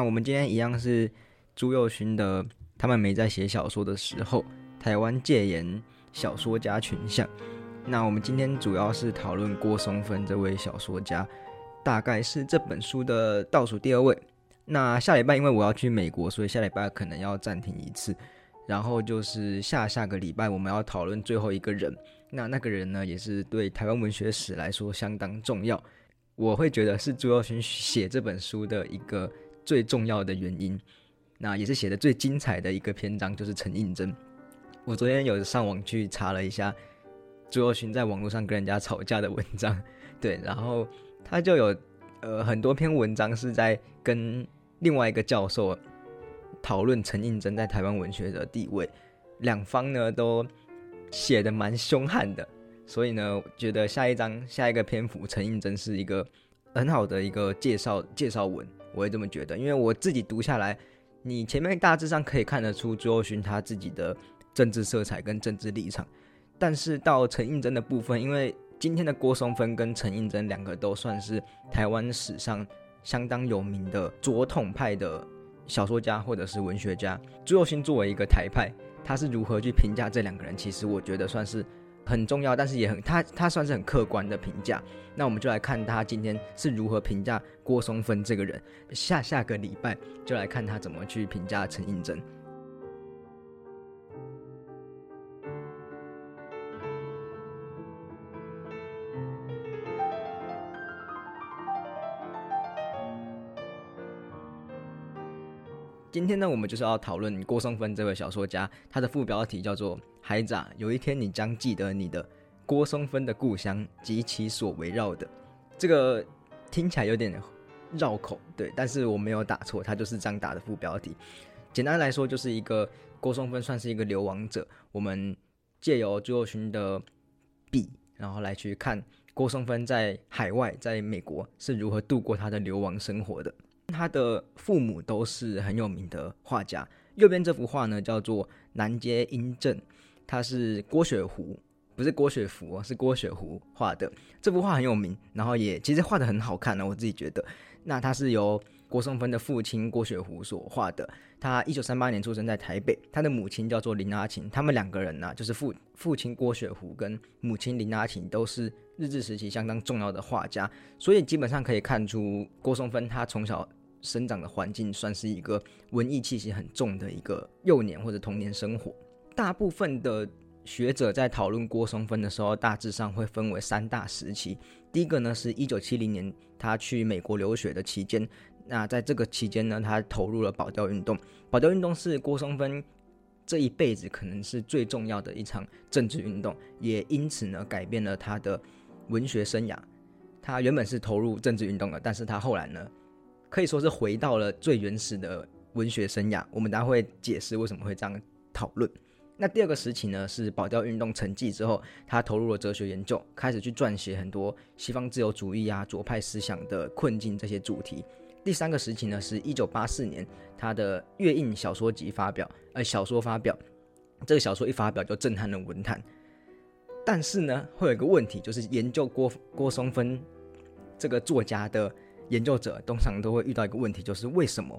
那我们今天一样是朱佑勋的，他们没在写小说的时候，台湾戒严小说家群像。那我们今天主要是讨论郭松芬这位小说家，大概是这本书的倒数第二位。那下礼拜因为我要去美国，所以下礼拜可能要暂停一次。然后就是下下个礼拜我们要讨论最后一个人，那那个人呢也是对台湾文学史来说相当重要。我会觉得是朱耀勋写这本书的一个最重要的原因，那也是写的最精彩的一个篇章，就是陈应真。我昨天有上网去查了一下朱耀勋在网络上跟人家吵架的文章，对，然后他就有呃很多篇文章是在跟另外一个教授讨论陈应真在台湾文学的地位，两方呢都写的蛮凶悍的。所以呢，觉得下一章下一个篇幅，陈应真是一个很好的一个介绍介绍文，我会这么觉得。因为我自己读下来，你前面大致上可以看得出朱佑勋他自己的政治色彩跟政治立场，但是到陈应真的部分，因为今天的郭松芬跟陈应真两个都算是台湾史上相当有名的左统派的小说家或者是文学家，朱佑勋作为一个台派，他是如何去评价这两个人？其实我觉得算是。很重要，但是也很他他算是很客观的评价。那我们就来看他今天是如何评价郭松芬这个人。下下个礼拜就来看他怎么去评价陈映真。今天呢，我们就是要讨论郭松芬这位小说家，他的副标题叫做。孩子啊，有一天你将记得你的郭松芬的故乡及其所围绕的。这个听起来有点绕口，对，但是我没有打错，它就是这样打的副标题。简单来说，就是一个郭松芬算是一个流亡者。我们借由朱友勋的笔，然后来去看郭松芬在海外，在美国是如何度过他的流亡生活的。他的父母都是很有名的画家。右边这幅画呢，叫做《南街英正》。他是郭雪湖，不是郭雪芙，是郭雪湖画的。这幅画很有名，然后也其实画的很好看呢。我自己觉得，那他是由郭松芬的父亲郭雪湖所画的。他一九三八年出生在台北，他的母亲叫做林阿琴。他们两个人呢，就是父父亲郭雪湖跟母亲林阿琴都是日治时期相当重要的画家，所以基本上可以看出郭松芬他从小生长的环境算是一个文艺气息很重的一个幼年或者童年生活。大部分的学者在讨论郭松芬的时候，大致上会分为三大时期。第一个呢，是一九七零年他去美国留学的期间。那在这个期间呢，他投入了保钓运动。保钓运动是郭松芬这一辈子可能是最重要的一场政治运动，也因此呢，改变了他的文学生涯。他原本是投入政治运动的，但是他后来呢，可以说是回到了最原始的文学生涯。我们待会解释为什么会这样讨论。那第二个时期呢，是保钓运动成绩之后，他投入了哲学研究，开始去撰写很多西方自由主义啊、左派思想的困境这些主题。第三个时期呢，是一九八四年，他的月印小说集发表，呃，小说发表，这个小说一发表就震撼了文坛。但是呢，会有一个问题，就是研究郭郭松芬这个作家的研究者，通常都会遇到一个问题，就是为什么？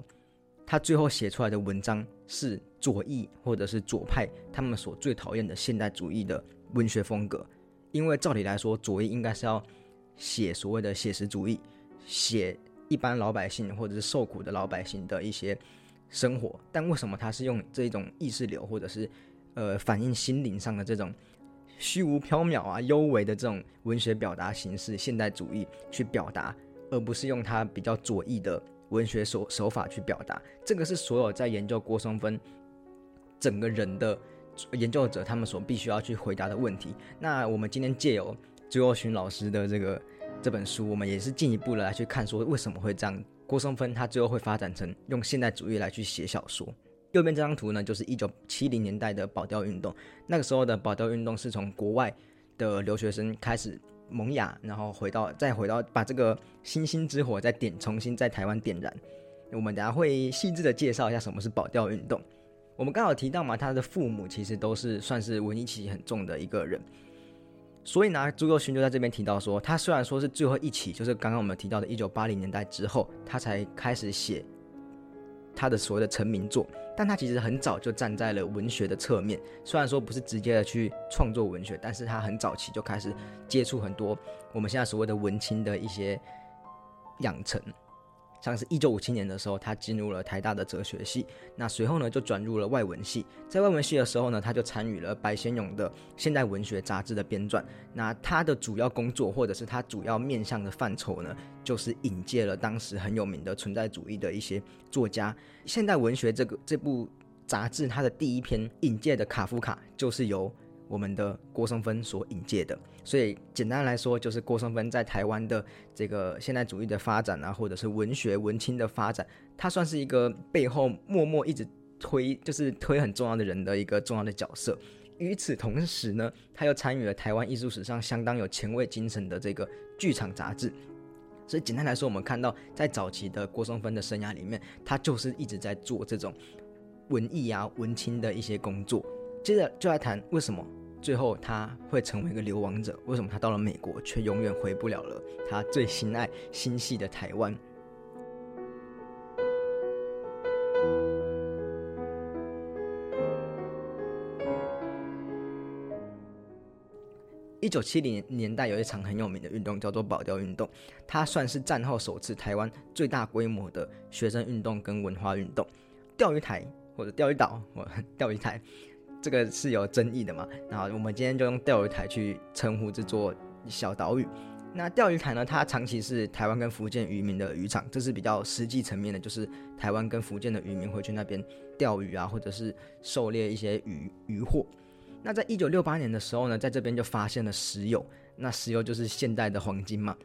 他最后写出来的文章是左翼或者是左派他们所最讨厌的现代主义的文学风格，因为照理来说，左翼应该是要写所谓的写实主义，写一般老百姓或者是受苦的老百姓的一些生活，但为什么他是用这种意识流或者是呃反映心灵上的这种虚无缥缈啊、幽微的这种文学表达形式，现代主义去表达，而不是用他比较左翼的？文学手手法去表达，这个是所有在研究郭松芬整个人的研究者他们所必须要去回答的问题。那我们今天借由朱若勋老师的这个这本书，我们也是进一步的来去看，说为什么会这样？郭松芬他最后会发展成用现代主义来去写小说。右边这张图呢，就是一九七零年代的保钓运动。那个时候的保钓运动是从国外的留学生开始。萌芽，然后回到，再回到，把这个星星之火再点，重新在台湾点燃。我们等下会细致的介绍一下什么是保钓运动。我们刚好提到嘛，他的父母其实都是算是文艺气息很重的一个人，所以呢，朱佑勋就在这边提到说，他虽然说是最后一起，就是刚刚我们提到的1980年代之后，他才开始写他的所谓的成名作，但他其实很早就站在了文学的侧面。虽然说不是直接的去创作文学，但是他很早期就开始接触很多我们现在所谓的文青的一些养成。像是一九五七年的时候，他进入了台大的哲学系，那随后呢就转入了外文系。在外文系的时候呢，他就参与了白先勇的现代文学杂志的编撰。那他的主要工作或者是他主要面向的范畴呢，就是引介了当时很有名的存在主义的一些作家。现代文学这个这部杂志，它的第一篇引介的卡夫卡，就是由我们的郭松芬所引介的。所以简单来说，就是郭松芬在台湾的这个现代主义的发展啊，或者是文学文青的发展，他算是一个背后默默一直推，就是推很重要的人的一个重要的角色。与此同时呢，他又参与了台湾艺术史上相当有前卫精神的这个剧场杂志。所以简单来说，我们看到在早期的郭松芬的生涯里面，他就是一直在做这种文艺啊、文青的一些工作。接着就来谈为什么。最后他会成为一个流亡者，为什么他到了美国却永远回不了了他最心爱心系的台湾？一九七零年代有一场很有名的运动叫做保钓运动，它算是战后首次台湾最大规模的学生运动跟文化运动。钓鱼台或者钓鱼岛或钓鱼台。这个是有争议的嘛？然后我们今天就用钓鱼台去称呼这座小岛屿。那钓鱼台呢？它长期是台湾跟福建渔民的渔场，这是比较实际层面的，就是台湾跟福建的渔民会去那边钓鱼啊，或者是狩猎一些渔渔获。那在一九六八年的时候呢，在这边就发现了石油，那石油就是现代的黄金嘛，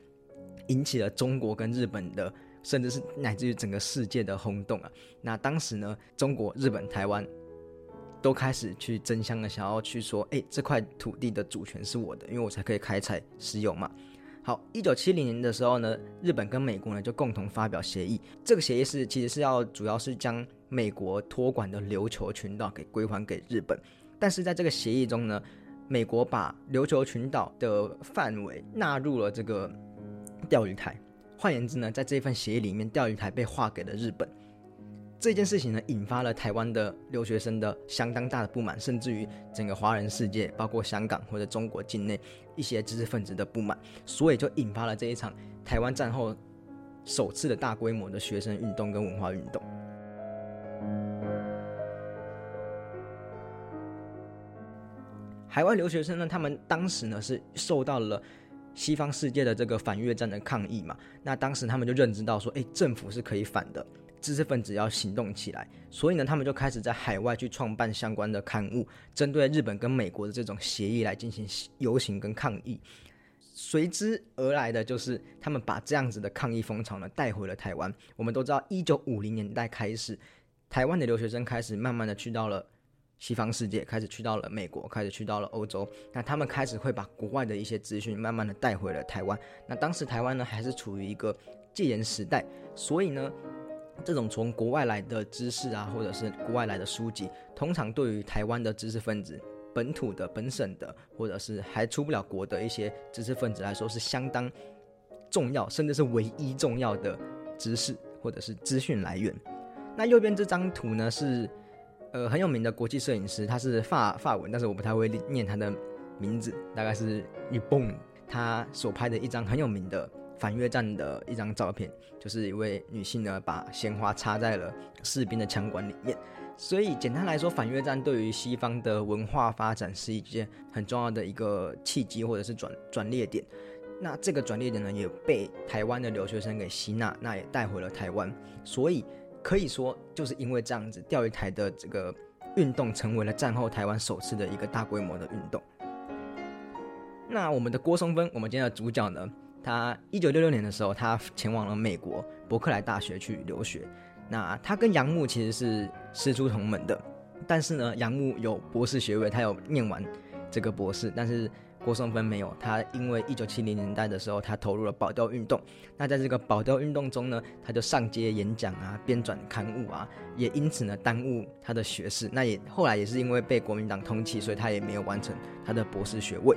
引起了中国跟日本的，甚至是乃至于整个世界的轰动啊。那当时呢，中国、日本、台湾。都开始去争相的想要去说，哎，这块土地的主权是我的，因为我才可以开采石油嘛。好，一九七零年的时候呢，日本跟美国呢就共同发表协议，这个协议是其实是要主要是将美国托管的琉球群岛给归还给日本，但是在这个协议中呢，美国把琉球群岛的范围纳入了这个钓鱼台，换言之呢，在这份协议里面，钓鱼台被划给了日本。这件事情呢，引发了台湾的留学生的相当大的不满，甚至于整个华人世界，包括香港或者中国境内一些知识分子的不满，所以就引发了这一场台湾战后首次的大规模的学生运动跟文化运动。海外留学生呢，他们当时呢是受到了西方世界的这个反越战的抗议嘛，那当时他们就认知到说，哎，政府是可以反的。知识分子要行动起来，所以呢，他们就开始在海外去创办相关的刊物，针对日本跟美国的这种协议来进行游行跟抗议。随之而来的就是他们把这样子的抗议风潮呢带回了台湾。我们都知道，一九五零年代开始，台湾的留学生开始慢慢的去到了西方世界，开始去到了美国，开始去到了欧洲。那他们开始会把国外的一些资讯慢慢的带回了台湾。那当时台湾呢还是处于一个戒严时代，所以呢。这种从国外来的知识啊，或者是国外来的书籍，通常对于台湾的知识分子、本土的、本省的，或者是还出不了国的一些知识分子来说，是相当重要，甚至是唯一重要的知识或者是资讯来源。那右边这张图呢，是呃很有名的国际摄影师，他是法法文，但是我不太会念他的名字，大概是 y b o n 他所拍的一张很有名的。反越战的一张照片，就是一位女性呢，把鲜花插在了士兵的枪管里面。所以简单来说，反越战对于西方的文化发展是一件很重要的一个契机，或者是转转捩点。那这个转捩点呢，也被台湾的留学生给吸纳，那也带回了台湾。所以可以说，就是因为这样子，钓鱼台的这个运动成为了战后台湾首次的一个大规模的运动。那我们的郭松芬，我们今天的主角呢？他一九六六年的时候，他前往了美国伯克莱大学去留学。那他跟杨牧其实是师出同门的，但是呢，杨牧有博士学位，他有念完这个博士，但是郭松芬没有。他因为一九七零年代的时候，他投入了保钓运动。那在这个保钓运动中呢，他就上街演讲啊，编撰刊物啊，也因此呢耽误他的学士。那也后来也是因为被国民党通缉，所以他也没有完成他的博士学位。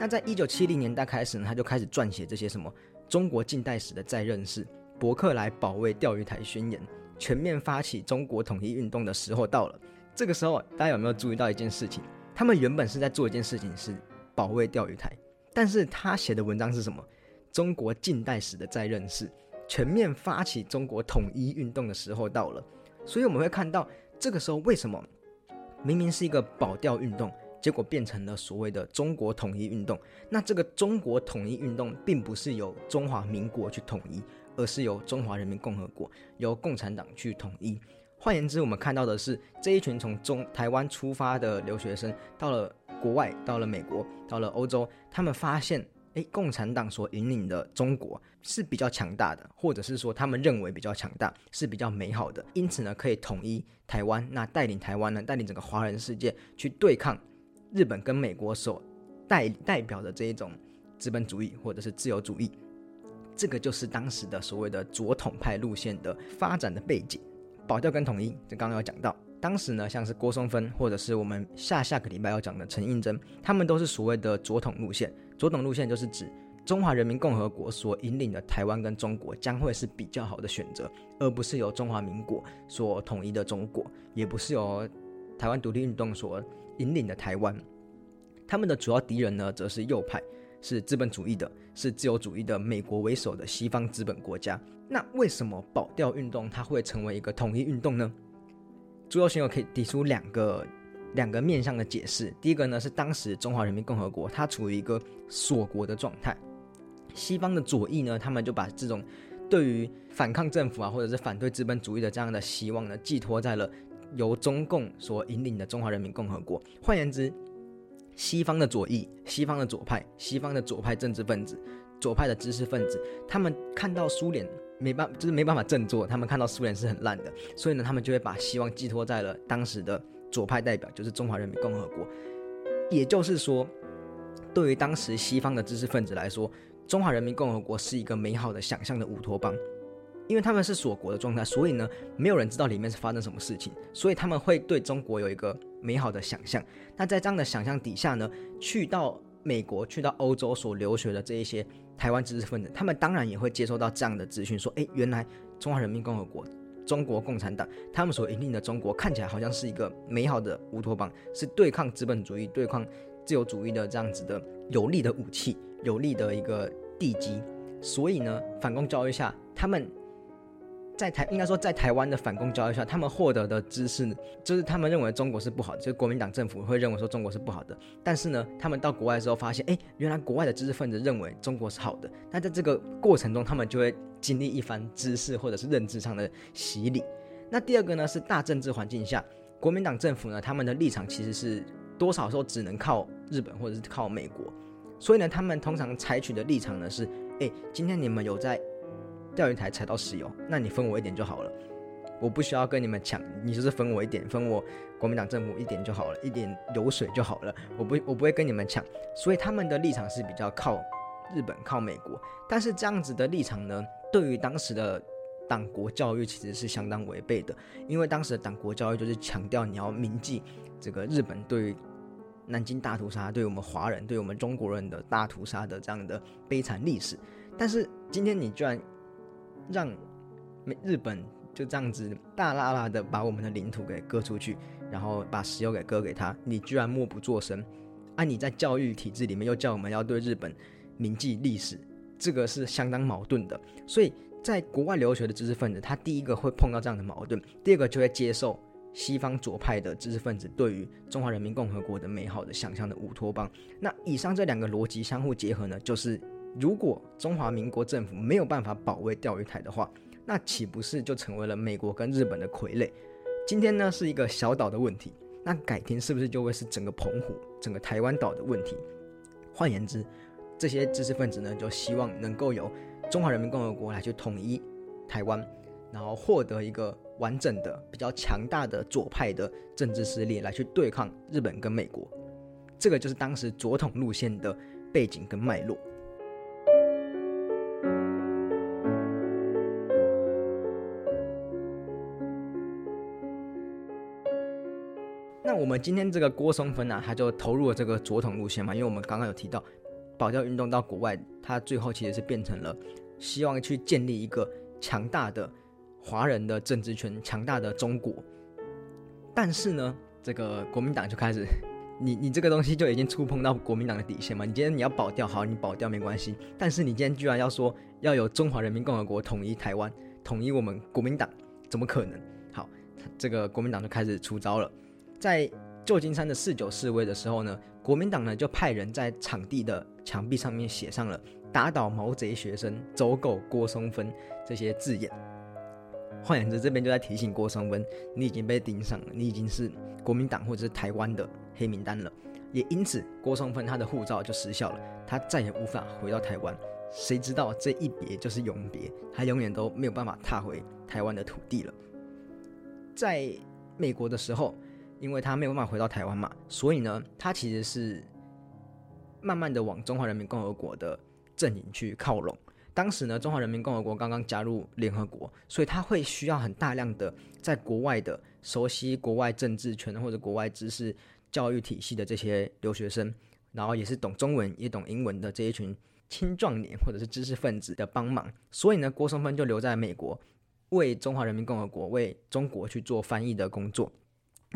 那在一九七零年代开始呢，他就开始撰写这些什么中国近代史的再认识、伯克莱保卫钓鱼台宣言、全面发起中国统一运动的时候到了。这个时候，大家有没有注意到一件事情？他们原本是在做一件事情，是保卫钓鱼台。但是他写的文章是什么？中国近代史的再认识，全面发起中国统一运动的时候到了。所以我们会看到，这个时候为什么明明是一个保钓运动，结果变成了所谓的中国统一运动？那这个中国统一运动并不是由中华民国去统一，而是由中华人民共和国、由共产党去统一。换言之，我们看到的是这一群从中台湾出发的留学生，到了国外，到了美国，到了欧洲，他们发现，诶，共产党所引领的中国是比较强大的，或者是说他们认为比较强大，是比较美好的，因此呢，可以统一台湾，那带领台湾呢，带领整个华人世界去对抗日本跟美国所代代表的这一种资本主义或者是自由主义，这个就是当时的所谓的左统派路线的发展的背景。保钓跟统一，这刚刚有讲到，当时呢，像是郭松芬，或者是我们下下个礼拜要讲的陈应真，他们都是所谓的左统路线。左统路线就是指中华人民共和国所引领的台湾跟中国将会是比较好的选择，而不是由中华民国所统一的中国，也不是由台湾独立运动所引领的台湾。他们的主要敌人呢，则是右派。是资本主义的，是自由主义的，美国为首的西方资本国家。那为什么保钓运动它会成为一个统一运动呢？朱友先友可以提出两个两个面向的解释。第一个呢是当时中华人民共和国它处于一个锁国的状态，西方的左翼呢，他们就把这种对于反抗政府啊，或者是反对资本主义的这样的希望呢，寄托在了由中共所引领的中华人民共和国。换言之，西方的左翼、西方的左派、西方的左派政治分子、左派的知识分子，他们看到苏联没办，就是没办法振作，他们看到苏联是很烂的，所以呢，他们就会把希望寄托在了当时的左派代表，就是中华人民共和国。也就是说，对于当时西方的知识分子来说，中华人民共和国是一个美好的想象的乌托邦。因为他们是锁国的状态，所以呢，没有人知道里面是发生什么事情，所以他们会对中国有一个美好的想象。那在这样的想象底下呢，去到美国、去到欧洲所留学的这一些台湾知识分子，他们当然也会接收到这样的资讯，说：诶，原来中华人民共和国、中国共产党他们所引领的中国，看起来好像是一个美好的乌托邦，是对抗资本主义、对抗自由主义的这样子的有力的武器、有力的一个地基。所以呢，反攻教育下，他们。在台应该说，在台湾的反攻教育下，他们获得的知识就是他们认为中国是不好的，就是国民党政府会认为说中国是不好的。但是呢，他们到国外之后发现，哎，原来国外的知识分子认为中国是好的。那在这个过程中，他们就会经历一番知识或者是认知上的洗礼。那第二个呢，是大政治环境下，国民党政府呢，他们的立场其实是多少时候只能靠日本或者是靠美国。所以呢，他们通常采取的立场呢是，哎，今天你们有在。钓鱼台采到石油，那你分我一点就好了，我不需要跟你们抢，你就是分我一点，分我国民党政府一点就好了，一点油水就好了，我不我不会跟你们抢，所以他们的立场是比较靠日本靠美国，但是这样子的立场呢，对于当时的党国教育其实是相当违背的，因为当时的党国教育就是强调你要铭记这个日本对南京大屠杀，对我们华人对我们中国人的大屠杀的这样的悲惨历史，但是今天你居然。让日本就这样子大拉拉的把我们的领土给割出去，然后把石油给割给他，你居然默不作声，啊！你在教育体制里面又叫我们要对日本铭记历史，这个是相当矛盾的。所以在国外留学的知识分子，他第一个会碰到这样的矛盾，第二个就会接受西方左派的知识分子对于中华人民共和国的美好的想象的乌托邦。那以上这两个逻辑相互结合呢，就是。如果中华民国政府没有办法保卫钓鱼台的话，那岂不是就成为了美国跟日本的傀儡？今天呢是一个小岛的问题，那改天是不是就会是整个澎湖、整个台湾岛的问题？换言之，这些知识分子呢就希望能够由中华人民共和国来去统一台湾，然后获得一个完整的、比较强大的左派的政治势力来去对抗日本跟美国。这个就是当时左统路线的背景跟脉络。我们今天这个郭松芬啊，他就投入了这个左统路线嘛，因为我们刚刚有提到，保教运动到国外，他最后其实是变成了希望去建立一个强大的华人的政治权强大的中国。但是呢，这个国民党就开始，你你这个东西就已经触碰到国民党的底线嘛？你今天你要保掉，好，你保掉没关系。但是你今天居然要说要有中华人民共和国统一台湾，统一我们国民党，怎么可能？好，这个国民党就开始出招了。在旧金山的四九示威的时候呢，国民党呢就派人在场地的墙壁上面写上了“打倒毛贼学生，走狗郭松芬”这些字眼。换言之，这边就在提醒郭松芬，你已经被盯上了，你已经是国民党或者是台湾的黑名单了。也因此，郭松芬他的护照就失效了，他再也无法回到台湾。谁知道这一别就是永别，他永远都没有办法踏回台湾的土地了。在美国的时候，因为他没有办法回到台湾嘛，所以呢，他其实是慢慢的往中华人民共和国的阵营去靠拢。当时呢，中华人民共和国刚刚加入联合国，所以他会需要很大量的在国外的熟悉国外政治圈或者国外知识教育体系的这些留学生，然后也是懂中文也懂英文的这一群青壮年或者是知识分子的帮忙。所以呢，郭松芬就留在美国，为中华人民共和国为中国去做翻译的工作。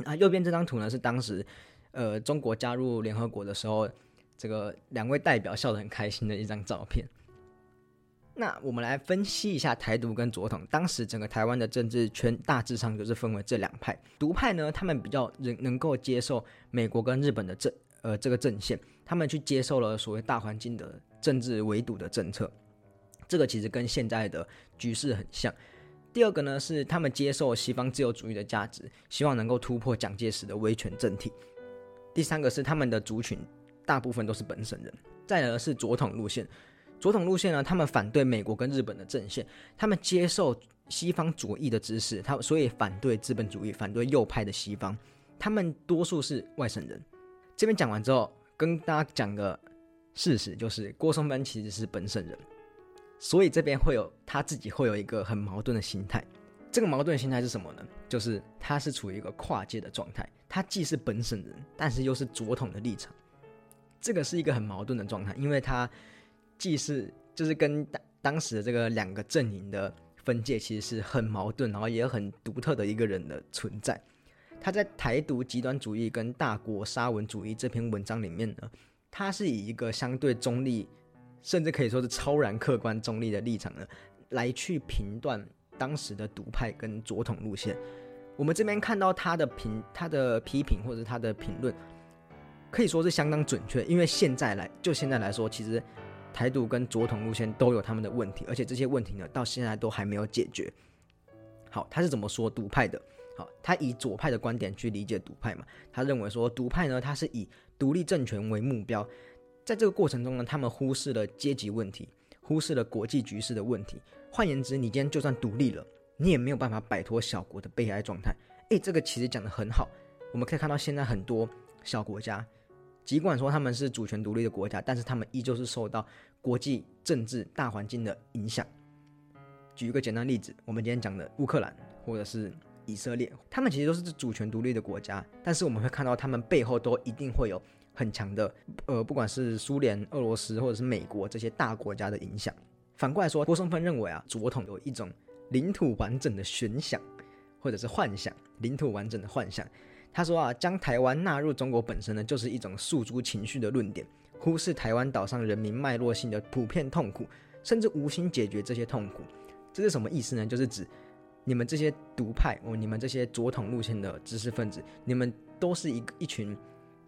啊，右边这张图呢是当时，呃，中国加入联合国的时候，这个两位代表笑得很开心的一张照片。那我们来分析一下台独跟左统。当时整个台湾的政治圈大致上就是分为这两派。独派呢，他们比较能能够接受美国跟日本的政呃这个阵线，他们去接受了所谓大环境的政治围堵的政策。这个其实跟现在的局势很像。第二个呢，是他们接受西方自由主义的价值，希望能够突破蒋介石的威权政体。第三个是他们的族群大部分都是本省人。再而是左统路线。左统路线呢，他们反对美国跟日本的阵线，他们接受西方左翼的知识，他所以反对资本主义，反对右派的西方。他们多数是外省人。这边讲完之后，跟大家讲个事实，就是郭松芬其实是本省人，所以这边会有他自己会有一个很矛盾的心态。这个矛盾心态是什么呢？就是他是处于一个跨界的状态，他既是本省人，但是又是左统的立场。这个是一个很矛盾的状态，因为他。既是就是跟当当时的这个两个阵营的分界，其实是很矛盾，然后也很独特的一个人的存在。他在台独极端主义跟大国沙文主义这篇文章里面呢，他是以一个相对中立，甚至可以说是超然客观中立的立场呢，来去评断当时的独派跟左统路线。我们这边看到他的评、他的批评或者他的评论，可以说是相当准确，因为现在来就现在来说，其实。台独跟左统路线都有他们的问题，而且这些问题呢，到现在都还没有解决。好，他是怎么说独派的？好，他以左派的观点去理解独派嘛？他认为说独派呢，他是以独立政权为目标，在这个过程中呢，他们忽视了阶级问题，忽视了国际局势的问题。换言之，你今天就算独立了，你也没有办法摆脱小国的悲哀状态。诶，这个其实讲的很好。我们可以看到，现在很多小国家。尽管说他们是主权独立的国家，但是他们依旧是受到国际政治大环境的影响。举一个简单例子，我们今天讲的乌克兰或者是以色列，他们其实都是主权独立的国家，但是我们会看到他们背后都一定会有很强的，呃，不管是苏联、俄罗斯或者是美国这些大国家的影响。反过来说，郭松芬认为啊，左统有一种领土完整的悬想，或者是幻想，领土完整的幻想。他说啊，将台湾纳入中国本身呢，就是一种诉诸情绪的论点，忽视台湾岛上人民脉络性的普遍痛苦，甚至无心解决这些痛苦。这是什么意思呢？就是指你们这些独派哦，你们这些左统路线的知识分子，你们都是一一群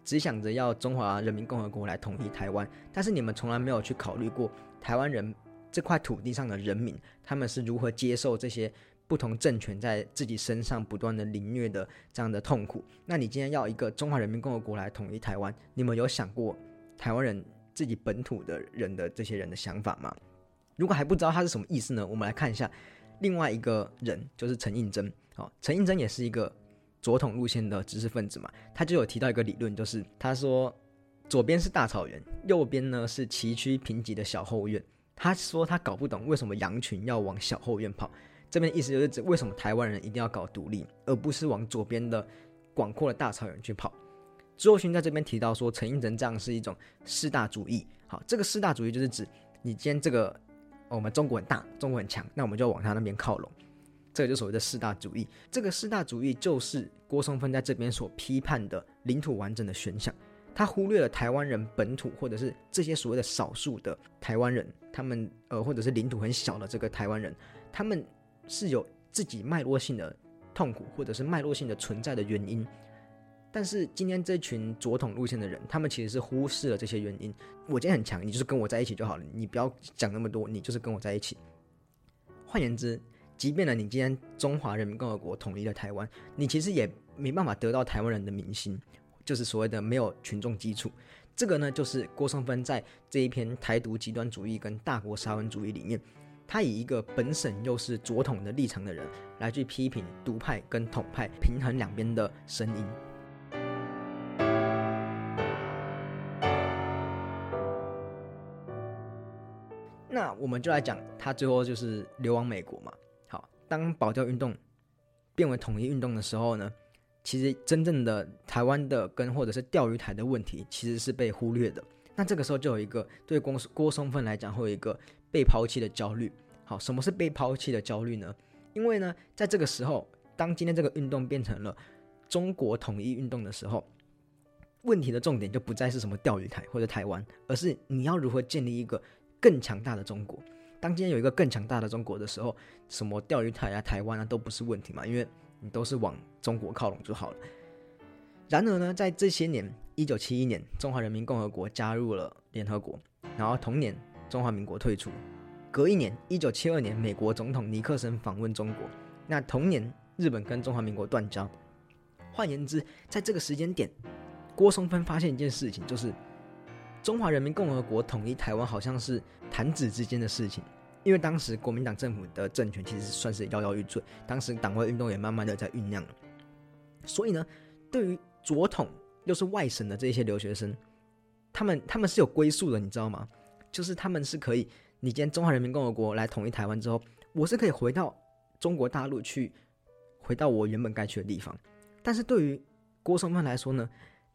只想着要中华人民共和国来统一台湾，但是你们从来没有去考虑过台湾人这块土地上的人民，他们是如何接受这些。不同政权在自己身上不断的凌虐的这样的痛苦，那你今天要一个中华人民共和国来统一台湾，你们有想过台湾人自己本土的人的这些人的想法吗？如果还不知道他是什么意思呢？我们来看一下另外一个人，就是陈应真。哦，陈应真也是一个左统路线的知识分子嘛，他就有提到一个理论，就是他说左边是大草原，右边呢是崎岖贫瘠的小后院。他说他搞不懂为什么羊群要往小后院跑。这边意思就是指为什么台湾人一定要搞独立，而不是往左边的广阔的大草原去跑。朱友勋在这边提到说，陈应仁这样是一种四大主义。好，这个四大主义就是指你今天这个我们中国很大，中国很强，那我们就往他那边靠拢。这个就所谓的四大主义。这个四大主义就是郭松芬在这边所批判的领土完整的选项。他忽略了台湾人本土或者是这些所谓的少数的台湾人，他们呃或者是领土很小的这个台湾人，他们是有自己脉络性的痛苦或者是脉络性的存在的原因。但是今天这群左统路线的人，他们其实是忽视了这些原因。我今天很强，你就是跟我在一起就好了，你不要讲那么多，你就是跟我在一起。换言之，即便呢你今天中华人民共和国统一了台湾，你其实也没办法得到台湾人的民心。就是所谓的没有群众基础，这个呢，就是郭松芬在这一篇台独极端主义跟大国沙文主义里面，他以一个本省又是左统的立场的人来去批评独派跟统派平衡两边的声音。那我们就来讲，他最后就是流亡美国嘛。当保钓运动变为统一运动的时候呢？其实真正的台湾的跟或者是钓鱼台的问题，其实是被忽略的。那这个时候就有一个对郭郭松芬来讲，会有一个被抛弃的焦虑。好，什么是被抛弃的焦虑呢？因为呢，在这个时候，当今天这个运动变成了中国统一运动的时候，问题的重点就不再是什么钓鱼台或者台湾，而是你要如何建立一个更强大的中国。当今天有一个更强大的中国的时候，什么钓鱼台啊、台湾啊都不是问题嘛，因为。你都是往中国靠拢就好了。然而呢，在这些年，一九七一年，中华人民共和国加入了联合国，然后同年，中华民国退出。隔一年，一九七二年，美国总统尼克森访问中国，那同年，日本跟中华民国断交。换言之，在这个时间点，郭松芬发现一件事情，就是中华人民共和国统一台湾好像是弹指之间的事情。因为当时国民党政府的政权其实算是摇摇欲坠，当时党外运动也慢慢的在酝酿，所以呢，对于左统又是外省的这些留学生，他们他们是有归宿的，你知道吗？就是他们是可以，你今天中华人民共和国来统一台湾之后，我是可以回到中国大陆去，回到我原本该去的地方。但是对于郭松芬来说呢，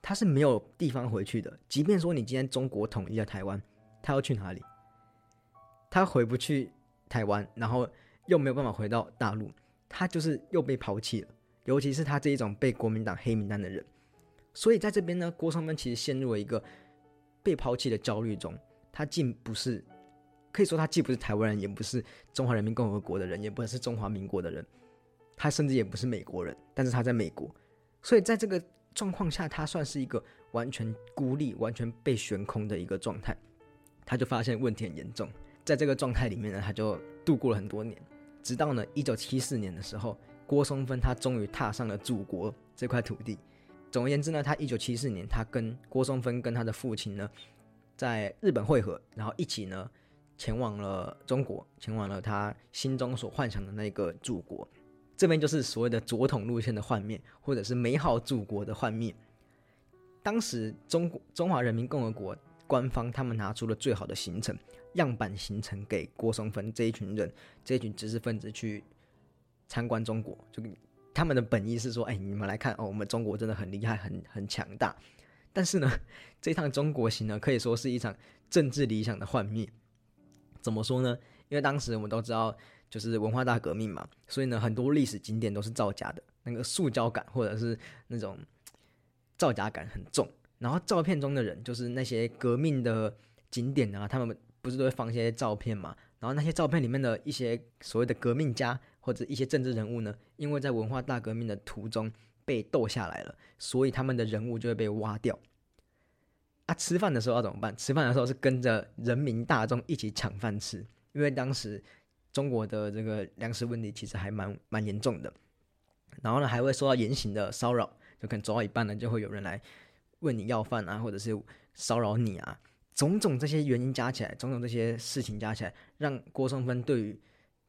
他是没有地方回去的。即便说你今天中国统一了台湾，他要去哪里？他回不去台湾，然后又没有办法回到大陆，他就是又被抛弃了。尤其是他这一种被国民党黑名单的人，所以在这边呢，郭松芬其实陷入了一个被抛弃的焦虑中。他既不是，可以说他既不是台湾人，也不是中华人民共和国的人，也不是中华民国的人，他甚至也不是美国人。但是他在美国，所以在这个状况下，他算是一个完全孤立、完全被悬空的一个状态。他就发现问题很严重。在这个状态里面呢，他就度过了很多年，直到呢一九七四年的时候，郭松芬他终于踏上了祖国这块土地。总而言之呢，他一九七四年，他跟郭松芬跟他的父亲呢，在日本会合，然后一起呢前往了中国，前往了他心中所幻想的那个祖国。这边就是所谓的左统路线的幻灭，或者是美好祖国的幻灭。当时中国中华人民共和国官方他们拿出了最好的行程。样板行程给郭松芬这一群人，这一群知识分子去参观中国，就他们的本意是说，哎，你们来看哦，我们中国真的很厉害，很很强大。但是呢，这趟中国行呢，可以说是一场政治理想的幻灭。怎么说呢？因为当时我们都知道，就是文化大革命嘛，所以呢，很多历史景点都是造假的，那个塑胶感或者是那种造假感很重。然后照片中的人，就是那些革命的景点啊，他们。不是都会放一些照片嘛？然后那些照片里面的一些所谓的革命家或者一些政治人物呢，因为在文化大革命的途中被斗下来了，所以他们的人物就会被挖掉。啊，吃饭的时候要怎么办？吃饭的时候是跟着人民大众一起抢饭吃，因为当时中国的这个粮食问题其实还蛮蛮严重的。然后呢，还会受到严刑的骚扰，就可能走到一半呢，就会有人来问你要饭啊，或者是骚扰你啊。种种这些原因加起来，种种这些事情加起来，让郭松芬对于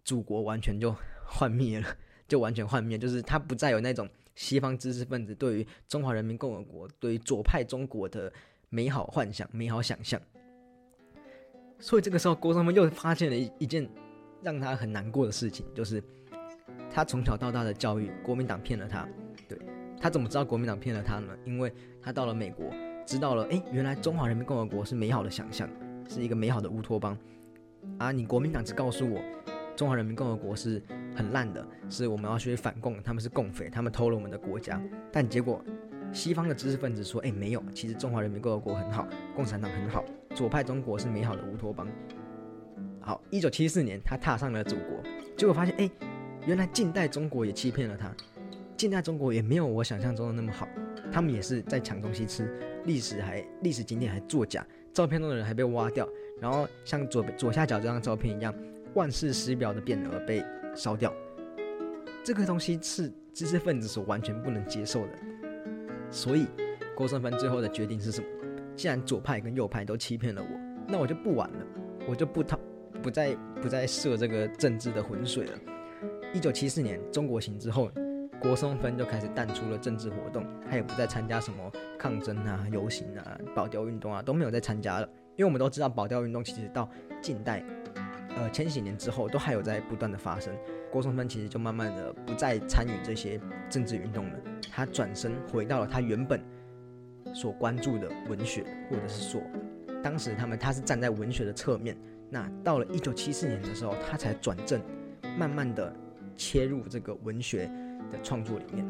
祖国完全就幻灭了，就完全幻灭，就是他不再有那种西方知识分子对于中华人民共和国、对于左派中国的美好幻想、美好想象。所以这个时候，郭松芬又发现了一一件让他很难过的事情，就是他从小到大的教育，国民党骗了他。对他怎么知道国民党骗了他呢？因为他到了美国。知道了，哎，原来中华人民共和国是美好的想象，是一个美好的乌托邦啊！你国民党只告诉我，中华人民共和国是很烂的，是我们要去反共，他们是共匪，他们偷了我们的国家。但结果西方的知识分子说，哎，没有，其实中华人民共和国很好，共产党很好，左派中国是美好的乌托邦。好，一九七四年他踏上了祖国，结果发现，哎，原来近代中国也欺骗了他，近代中国也没有我想象中的那么好，他们也是在抢东西吃，历史还历史景点还作假，照片中的人还被挖掉，然后像左左下角这张照片一样。万世师表的匾额被烧掉，这个东西是知识分子所完全不能接受的。所以郭胜芬最后的决定是什么？既然左派跟右派都欺骗了我，那我就不玩了，我就不掏，不再不再涉这个政治的浑水了。一九七四年中国行之后，郭松芬就开始淡出了政治活动，他也不再参加什么抗争啊、游行啊、保钓运动啊，都没有再参加了。因为我们都知道保钓运动其实到近代。呃，千禧年之后都还有在不断的发生。郭松芬其实就慢慢的不再参与这些政治运动了，他转身回到了他原本所关注的文学，或者是说，当时他们他是站在文学的侧面。那到了一九七四年的时候，他才转正，慢慢的切入这个文学的创作里面。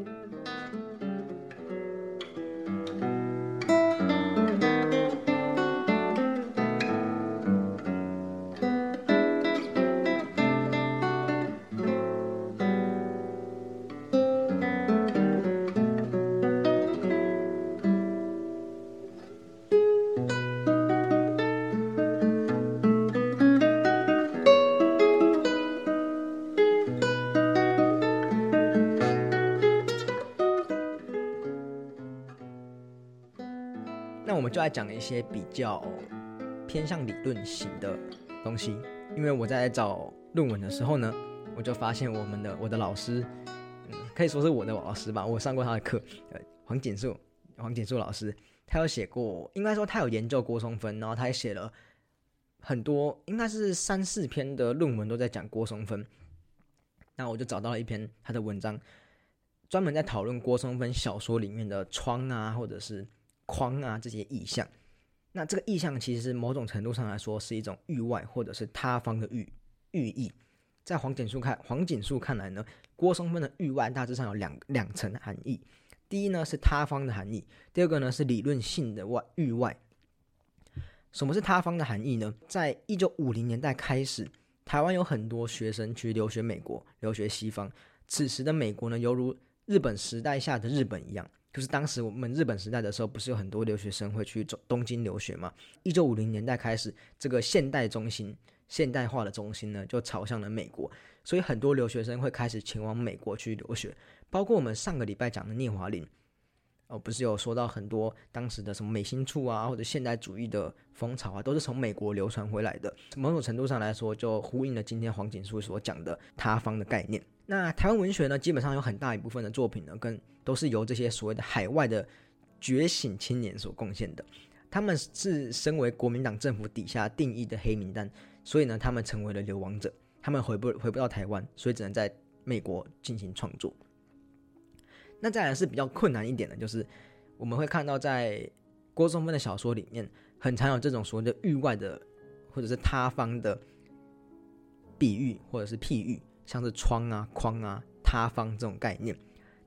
讲一些比较偏向理论型的东西，因为我在找论文的时候呢，我就发现我们的我的老师，嗯，可以说是我的老师吧，我上过他的课，呃，黄锦树，黄锦树老师，他有写过，应该说他有研究郭松芬，然后他也写了很多，应该是三四篇的论文都在讲郭松芬，那我就找到了一篇他的文章，专门在讨论郭松芬小说里面的窗啊，或者是。框啊，这些意象，那这个意象其实某种程度上来说是一种域外或者是他方的寓寓意。在黄锦树看黄锦树看来呢，郭松芬的域外大致上有两两层含义。第一呢是他方的含义，第二个呢是理论性的外域外。什么是他方的含义呢？在一九五零年代开始，台湾有很多学生去留学美国，留学西方。此时的美国呢，犹如日本时代下的日本一样。就是当时我们日本时代的时候，不是有很多留学生会去东京留学吗？一九五零年代开始，这个现代中心、现代化的中心呢，就朝向了美国，所以很多留学生会开始前往美国去留学。包括我们上个礼拜讲的聂华苓，哦，不是有说到很多当时的什么美心处啊，或者现代主义的风潮啊，都是从美国流传回来的。某种程度上来说，就呼应了今天黄锦书所讲的他方的概念。那台湾文学呢，基本上有很大一部分的作品呢，跟都是由这些所谓的海外的觉醒青年所贡献的。他们是身为国民党政府底下定义的黑名单，所以呢，他们成为了流亡者，他们回不回不到台湾，所以只能在美国进行创作。那再来是比较困难一点的，就是我们会看到在郭松芬的小说里面，很常有这种所谓的域外的或者是他方的比喻或者是譬喻。像是窗啊、框啊、他方这种概念，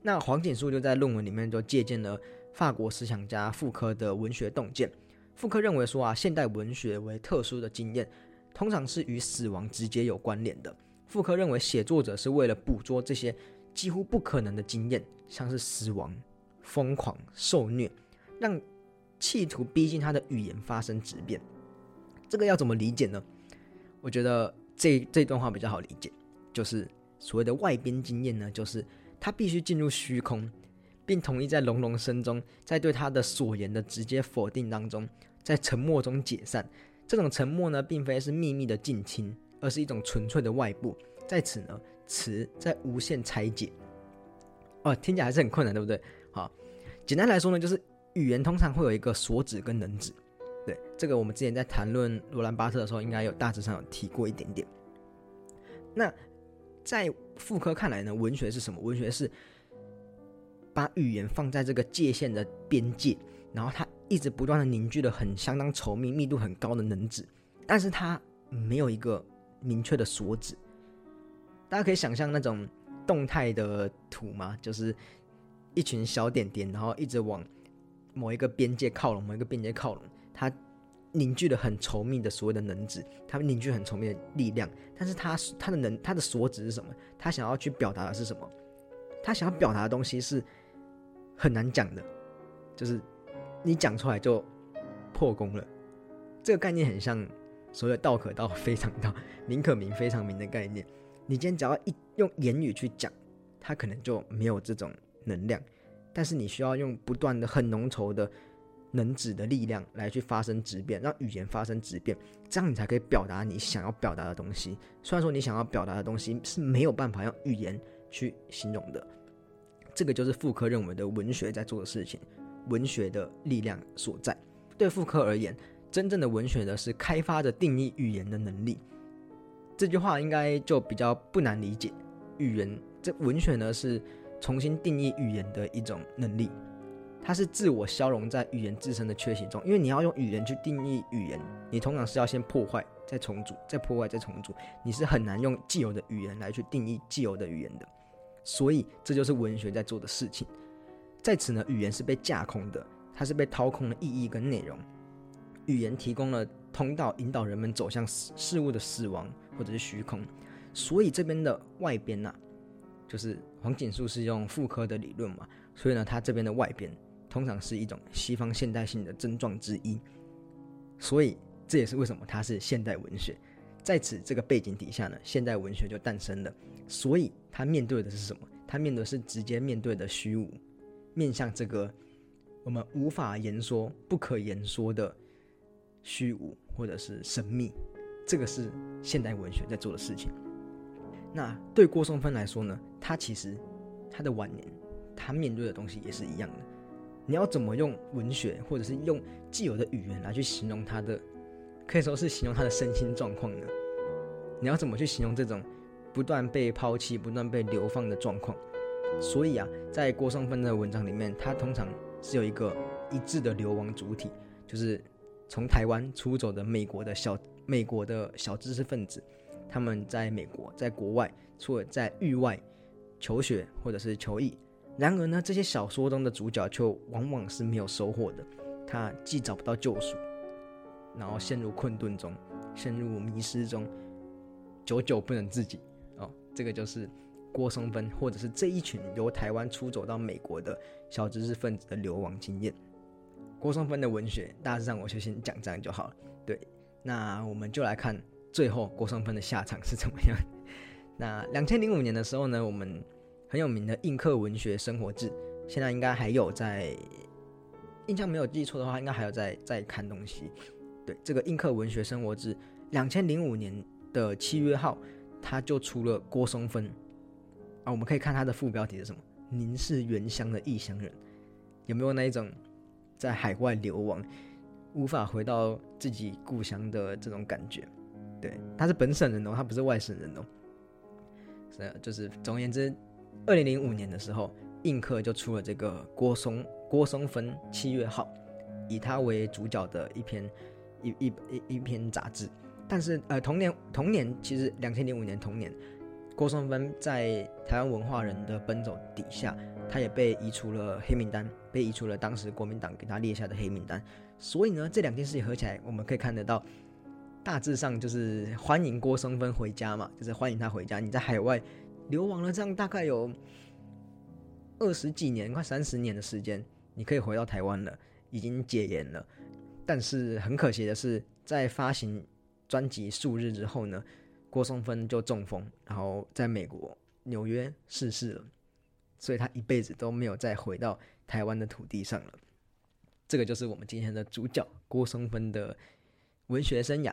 那黄锦树就在论文里面就借鉴了法国思想家傅科的文学洞见。傅科认为说啊，现代文学为特殊的经验，通常是与死亡直接有关联的。傅科认为写作者是为了捕捉这些几乎不可能的经验，像是死亡、疯狂、受虐，让企图逼近他的语言发生质变。这个要怎么理解呢？我觉得这这段话比较好理解。就是所谓的外边经验呢，就是他必须进入虚空，并同意在隆隆声中，在对他的所言的直接否定当中，在沉默中解散。这种沉默呢，并非是秘密的近亲，而是一种纯粹的外部。在此呢，词在无限拆解。哦，听起来还是很困难，对不对？好，简单来说呢，就是语言通常会有一个所指跟能指。对，这个我们之前在谈论罗兰巴特的时候，应该有大致上有提过一点点。那在妇科看来呢，文学是什么？文学是把语言放在这个界限的边界，然后它一直不断的凝聚了很相当稠密、密度很高的能指，但是它没有一个明确的所指。大家可以想象那种动态的图吗？就是一群小点点，然后一直往某一个边界靠拢，某一个边界靠拢，它凝聚了很稠密的所谓的能指，它凝聚很稠密的力量。但是它它的能它的所指是什么？他想要去表达的是什么？他想要表达的东西是很难讲的，就是你讲出来就破功了。这个概念很像所谓的“道可道，非常道；名可名，非常名”的概念。你今天只要一用言语去讲，它可能就没有这种能量。但是你需要用不断的很浓稠的能指的力量来去发生质变，让语言发生质变，这样你才可以表达你想要表达的东西。虽然说你想要表达的东西是没有办法用语言去形容的，这个就是妇科认为的文学在做的事情，文学的力量所在。对妇科而言。真正的文学呢，是开发着定义语言的能力。这句话应该就比较不难理解。语言这文学呢，是重新定义语言的一种能力。它是自我消融在语言自身的缺陷中，因为你要用语言去定义语言，你通常是要先破坏，再重组，再破坏，再重组。你是很难用既有的语言来去定义既有的语言的。所以这就是文学在做的事情。在此呢，语言是被架空的，它是被掏空了意义跟内容。语言提供了通道，引导人们走向事物的死亡或者是虚空。所以这边的外边呐，就是黄锦树是用妇科的理论嘛，所以呢，他这边的外边通常是一种西方现代性的症状之一。所以这也是为什么它是现代文学。在此这个背景底下呢，现代文学就诞生了。所以他面对的是什么？他面对的是直接面对的虚无，面向这个我们无法言说、不可言说的。虚无或者是神秘，这个是现代文学在做的事情。那对郭松芬来说呢？他其实他的晚年，他面对的东西也是一样的。你要怎么用文学，或者是用既有的语言来去形容他的，可以说是形容他的身心状况呢？你要怎么去形容这种不断被抛弃、不断被流放的状况？所以啊，在郭松芬的文章里面，他通常是有一个一致的流亡主体，就是。从台湾出走的美国的小美国的小知识分子，他们在美国在国外，除了在域外求学或者是求艺，然而呢，这些小说中的主角却往往是没有收获的。他既找不到救赎，然后陷入困顿中，陷入迷失中，久久不能自己。哦，这个就是郭松芬或者是这一群由台湾出走到美国的小知识分子的流亡经验。郭松芬的文学，大致上我就先讲这样就好了。对，那我们就来看最后郭松芬的下场是怎么样。那两千零五年的时候呢，我们很有名的印刻文学生活志，现在应该还有在，印象没有记错的话，应该还有在在看东西。对，这个印刻文学生活志，两千零五年的七月号，它就出了郭松芬啊。我们可以看它的副标题是什么？您是原乡的异乡人，有没有那一种？在海外流亡，无法回到自己故乡的这种感觉，对，他是本省人哦，他不是外省人哦。是，就是总而言之，二零零五年的时候，印刻就出了这个郭松郭松芬七月号，以他为主角的一篇一一一一篇杂志。但是呃，同年同年，其实两千零五年同年，郭松芬在台湾文化人的奔走底下。他也被移除了黑名单，被移除了当时国民党给他列下的黑名单。所以呢，这两件事情合起来，我们可以看得到，大致上就是欢迎郭松芬回家嘛，就是欢迎他回家。你在海外流亡了这样大概有二十几年，快三十年的时间，你可以回到台湾了，已经解严了。但是很可惜的是，在发行专辑数日之后呢，郭松芬就中风，然后在美国纽约逝世了。所以他一辈子都没有再回到台湾的土地上了。这个就是我们今天的主角郭松芬的文学生涯。